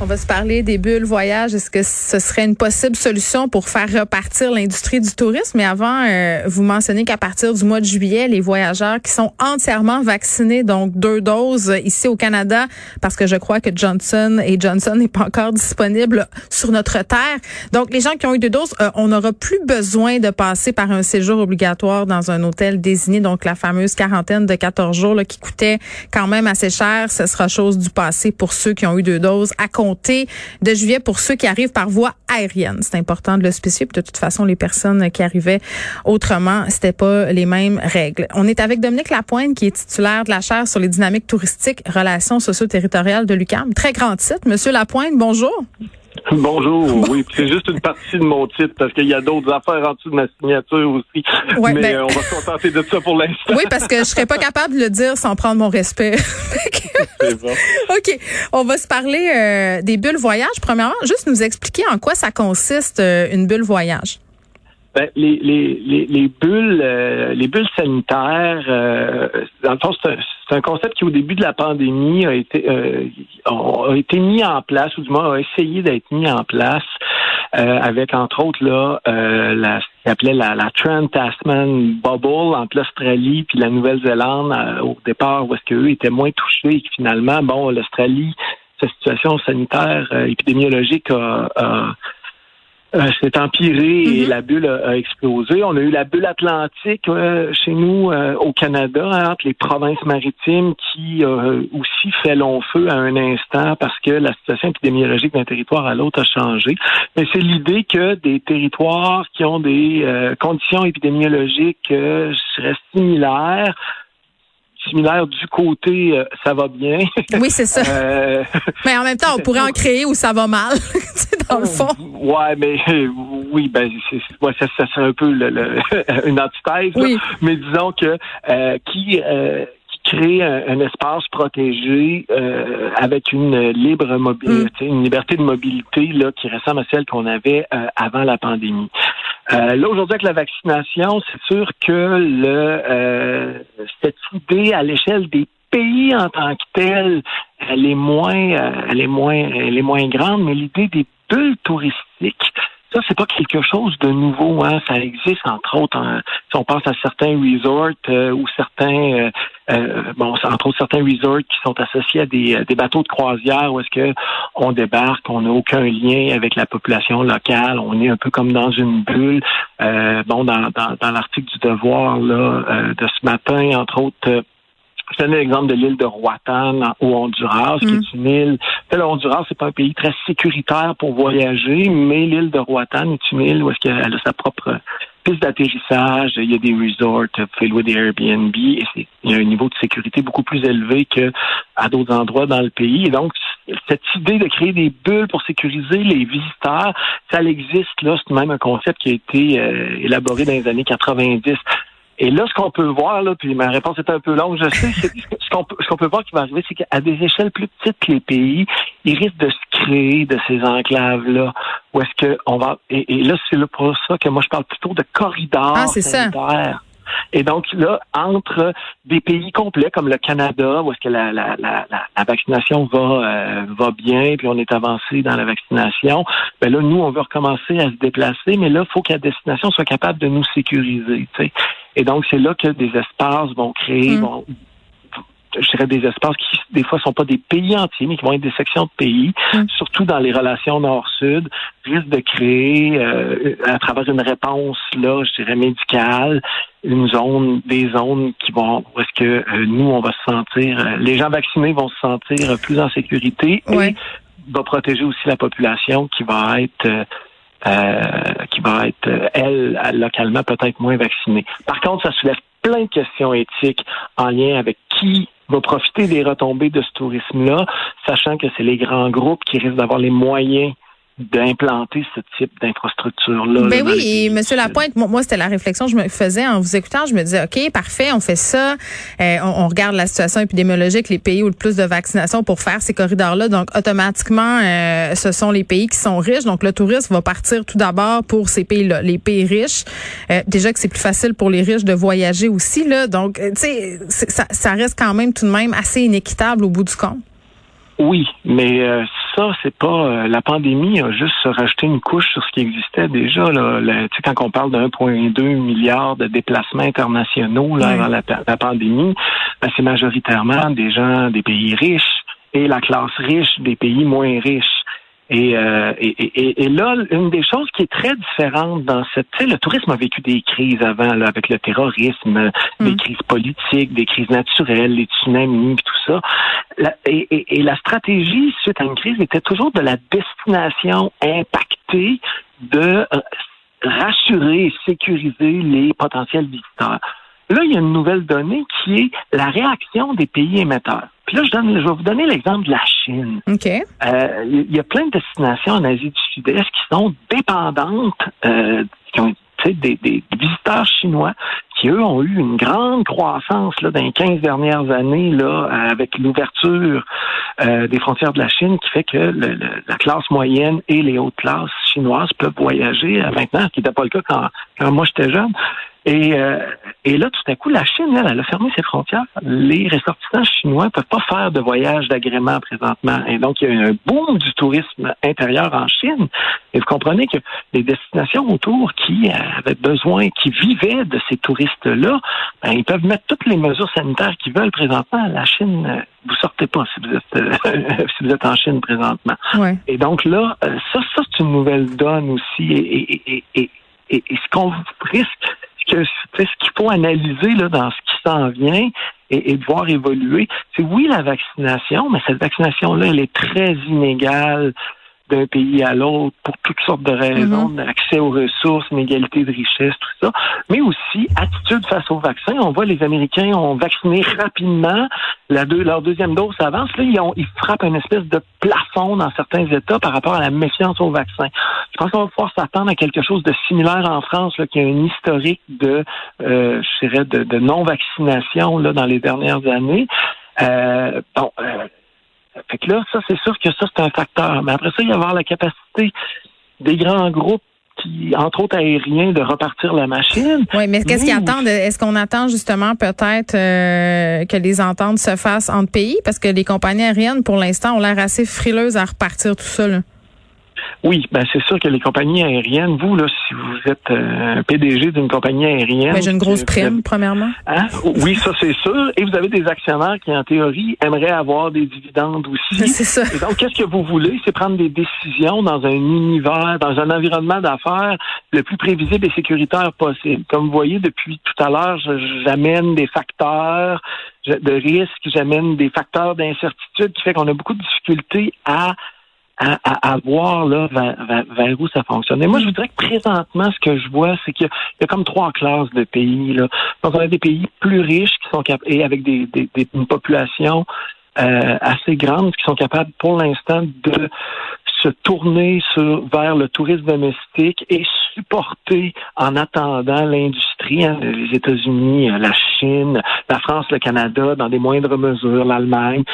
On va se parler des bulles voyage. Est-ce que ce serait une possible solution pour faire repartir l'industrie du tourisme? Mais avant, euh, vous mentionnez qu'à partir du mois de juillet, les voyageurs qui sont entièrement vaccinés, donc deux doses ici au Canada, parce que je crois que Johnson et Johnson n'est pas encore disponible sur notre terre. Donc, les gens qui ont eu deux doses, euh, on n'aura plus besoin de passer par un séjour obligatoire dans un hôtel désigné. Donc, la fameuse quarantaine de 14 jours qui coûtait quand même assez cher, ce sera chose du passé pour ceux qui ont eu deux doses de juillet pour ceux qui arrivent par voie aérienne. C'est important de le spécifier. de toute façon, les personnes qui arrivaient autrement, c'était pas les mêmes règles. On est avec Dominique Lapointe, qui est titulaire de la chaire sur les dynamiques touristiques, relations socio-territoriales de l'UQAM. Très grand titre. Monsieur Lapointe, bonjour. Bonjour, oui, c'est juste une partie de mon titre parce qu'il y a d'autres affaires en dessous de ma signature aussi. mais ben- euh, on va se contenter de ça pour l'instant. Oui, parce que je serais pas capable de le dire sans prendre mon respect. bon. OK, on va se parler euh, des bulles voyage. Premièrement, juste nous expliquer en quoi ça consiste euh, une bulle voyage. Ben, les, les, les, bulles, les bulles sanitaires, dans le fond, c'est c'est un concept qui, au début de la pandémie, a été, euh, a été mis en place, ou du moins a essayé d'être mis en place, euh, avec entre autres là, euh, la, appelait la, la Trans-Tasman Bubble entre l'Australie puis la Nouvelle-Zélande euh, au départ, où est-ce qu'eux étaient moins touchés et que finalement, bon, l'Australie, sa situation sanitaire épidémiologique a, a euh, c'est empiré et mhm. la bulle a, explosé. On a eu la bulle atlantique euh, chez nous euh, au Canada, hein, entre les provinces maritimes, qui aussi fait long feu à un instant parce que la situation épidémiologique d'un territoire à l'autre a changé. Mais c'est l'idée que des territoires qui ont des conditions épidémiologiques, je dirais, similaires, similaire du côté ça va bien. Oui, c'est ça. mais en même temps, on pourrait en créer où ça va mal, dans le fond. Ouais, mais oui, ben c'est ouais, ça, ça serait un peu le, une antithèse. Oui. Mais disons que euh, qui euh, crée un, espace protégé euh, avec une libre mobilité, mm. une liberté de mobilité là qui ressemble à celle qu'on avait euh, avant la pandémie. Euh, là aujourd'hui avec la vaccination, c'est sûr que le à l'échelle des pays en tant que tel, elle est moins, elle est moins, elle est moins grande, mais l'idée des bulles touristiques, ça, c'est pas quelque chose de nouveau. Hein. Ça existe, entre autres, si on pense à certains resorts euh, ou certains, euh, euh, bon, entre autres certains resorts qui sont associés à des, des bateaux de croisière où est-ce que on débarque, on n'a aucun lien avec la population locale, on est un peu comme dans une bulle. bon, dans, dans, dans l'article du Devoir là de ce matin, entre autres je donne l'exemple de l'île de Roatan au Honduras, qui est mm. une île. Le Honduras, c'est pas un pays très sécuritaire pour voyager, mais l'île de Roatan est une île où est-ce qu'elle a sa propre piste d'atterrissage, il y a des resorts, vous pouvez louer des Airbnb, et il y a un niveau de sécurité beaucoup plus élevé que à d'autres endroits dans le pays. Et donc, cette idée de créer des bulles pour sécuriser les visiteurs, ça existe là, c'est même un concept qui a été euh, élaboré dans les années 90. Et là, ce qu'on peut voir, là, puis ma réponse est un peu longue, je sais, ce qu'on peut, ce qu'on peut voir qui va arriver, c'est qu'à des échelles plus petites que les pays, ils risquent de se créer de ces enclaves-là. Où est-ce que on va et, là, c'est pour ça que moi je parle plutôt de corridors ah, sanitaires. Et donc là, entre des pays complets comme le Canada, où est-ce que la, la, la, la, vaccination va euh, va bien, puis on est avancé dans la vaccination, ben là, nous, on veut recommencer à se déplacer, mais là, il faut que la destination soit capable de nous sécuriser. Et donc, c'est là que des espaces vont créer, mm. vont je dirais des espaces qui des fois sont pas des pays entiers, mais qui vont être des sections de pays, mm. surtout dans les relations nord-sud, risquent de créer euh, à travers une réponse là, je dirais médicale, une zone, des zones qui vont où est-ce que euh, nous on va se sentir, euh, les gens vaccinés vont se sentir plus en sécurité et va protéger aussi la population qui va être qui va être, elle, localement peut-être moins vaccinée. Par contre, ça soulève plein de questions éthiques en lien avec qui va profiter des retombées de ce tourisme-là, sachant que c'est les grands groupes qui risquent d'avoir les moyens d'implanter ce type d'infrastructure-là. Ben oui, et M. Lapointe, moi, c'était la réflexion que je me faisais en vous écoutant. Je me disais, OK, parfait, on fait ça. Euh, on, regarde la situation épidémiologique, les pays où le plus de vaccination pour faire ces corridors-là. Donc, automatiquement, euh, ce sont les pays qui sont riches. Donc, le tourisme va partir tout d'abord pour ces pays-là, les pays riches. Euh, déjà que c'est plus facile pour les riches de voyager aussi. Là. Donc, tu sais, ça, ça reste quand même tout de même assez inéquitable au bout du compte. Oui, mais euh, ça, c'est pas euh, la pandémie a juste rajouté une couche sur ce qui existait déjà. Là, sais, quand on parle de 1,2 milliard de déplacements internationaux là, avant la, pandémie, ben, c'est majoritairement des gens des pays riches et la classe riche des pays moins riches. Euh, et, et, et, là, une des choses qui est très différente dans cette, tu sais, le tourisme a vécu des crises avant, là, avec le terrorisme, des mm. crises politiques, des crises naturelles, les tsunamis, tout ça. et, la stratégie suite à une crise était toujours de la destination impactée de euh, rassurer et sécuriser les potentiels visiteurs. Là, il y a une nouvelle donnée qui est la réaction des pays émetteurs. Puis là, je, donne, je vais vous donner l'exemple de la Chine. OK. Euh, il y a plein de destinations en Asie du Sud-Est qui sont dépendantes, euh, qui ont des, des, visiteurs chinois qui, eux, ont eu une grande croissance là, dans les 15 dernières années là, avec l'ouverture euh, des frontières de la Chine qui fait que la classe moyenne et les hautes classes chinoises peuvent voyager maintenant, ce qui n'était pas le cas quand, quand moi j'étais jeune. Et, euh, et là, tout à coup, la Chine, elle, elle, a fermé ses frontières. Les ressortissants chinois ne peuvent pas faire de voyage d'agrément présentement. Et donc, il y a eu un boom du tourisme intérieur en Chine. Et vous comprenez que les destinations autour qui avaient besoin, qui vivaient de ces touristes-là, ben, ils peuvent mettre toutes les mesures sanitaires qu'ils veulent présentement. La Chine, euh, vous sortez pas si vous êtes, euh, si vous êtes en Chine présentement. Ouais. Et donc là, ça, ça c'est une nouvelle donne aussi. Et, et, et, et ce qu'on risque, que ce qu'il faut analyser là, dans ce qui s'en vient et, et voir évoluer, c'est oui la vaccination, mais cette vaccination-là, elle est très inégale d'un pays à l'autre pour toutes sortes de raisons, mm accès aux ressources, inégalité de richesse, tout ça, mais aussi attitude face au vaccin. On voit les Américains ont vacciné rapidement, la deux, leur deuxième dose avance. Là, ils, ont, ils frappent une espèce de plafond dans certains États par rapport à la méfiance au vaccin. Je pense qu'on va pouvoir s'attendre à quelque chose de similaire en France, là, qui a un historique de, euh, je dirais, de, de non-vaccination là, dans les dernières années. Euh, bon, euh, fait que là, ça, c'est sûr que ça, c'est un facteur. Mais après ça, il y a avoir la capacité des grands groupes qui, entre autres aériens, de repartir la machine. Oui, mais qu'est-ce qu'ils attendent? Est-ce qu'on attend justement peut-être euh, que les ententes se fassent entre pays? Parce que les compagnies aériennes, pour l'instant, ont l'air assez frileuses à repartir tout ça. Là. Oui, ben c'est sûr que les compagnies aériennes, vous, là, si vous êtes euh, PDG d'une compagnie aérienne. Ben, j'ai une grosse prime, premièrement. Hein? Oui, ça c'est sûr. Et vous avez des actionnaires qui, en théorie, aimeraient avoir des dividendes aussi. C'est ça. donc, qu'est-ce que vous voulez? C'est prendre des décisions dans un univers, dans un environnement d'affaires le plus prévisible et sécuritaire possible. Comme vous voyez, depuis tout à l'heure, j'amène des facteurs de risque, j'amène des facteurs d'incertitude qui fait qu'on a beaucoup de difficultés à à, à, voir là, vers, où ça fonctionne. Et moi, je voudrais que présentement, ce que je vois, c'est qu'il y, a comme trois classes de pays. Là. Donc, on a des pays plus riches qui sont et avec des, des, une population euh, assez grande qui sont capables pour l'instant de se tourner sur, vers le tourisme domestique et supporter en attendant l'industrie, hein, les États-Unis, la Chine, la France, le Canada, dans des moindres mesures, l'Allemagne,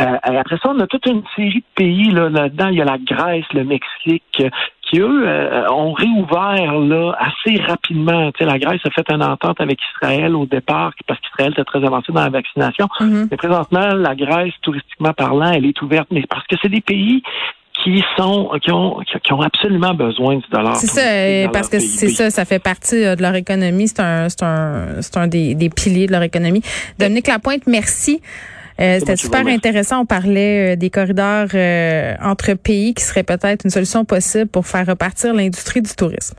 euh, après ça, on a toute une série de pays là, là-dedans. Il y a la Grèce, le Mexique, qui eux euh, ont réouvert là assez rapidement. Tu sais, la Grèce a fait une entente avec Israël au départ parce qu'Israël était très avancé dans la vaccination. Mm-hmm. Mais présentement, la Grèce, touristiquement parlant, elle est ouverte, mais parce que c'est des pays qui sont qui ont qui ont absolument besoin du dollar. C'est ça, parce que c'est ça, ça fait partie euh, de leur économie. C'est un c'est un c'est un des, des piliers de leur économie. Dominique Lapointe, merci. Euh, c'était super intéressant. On parlait euh, des corridors euh, entre pays qui seraient peut-être une solution possible pour faire repartir l'industrie du tourisme.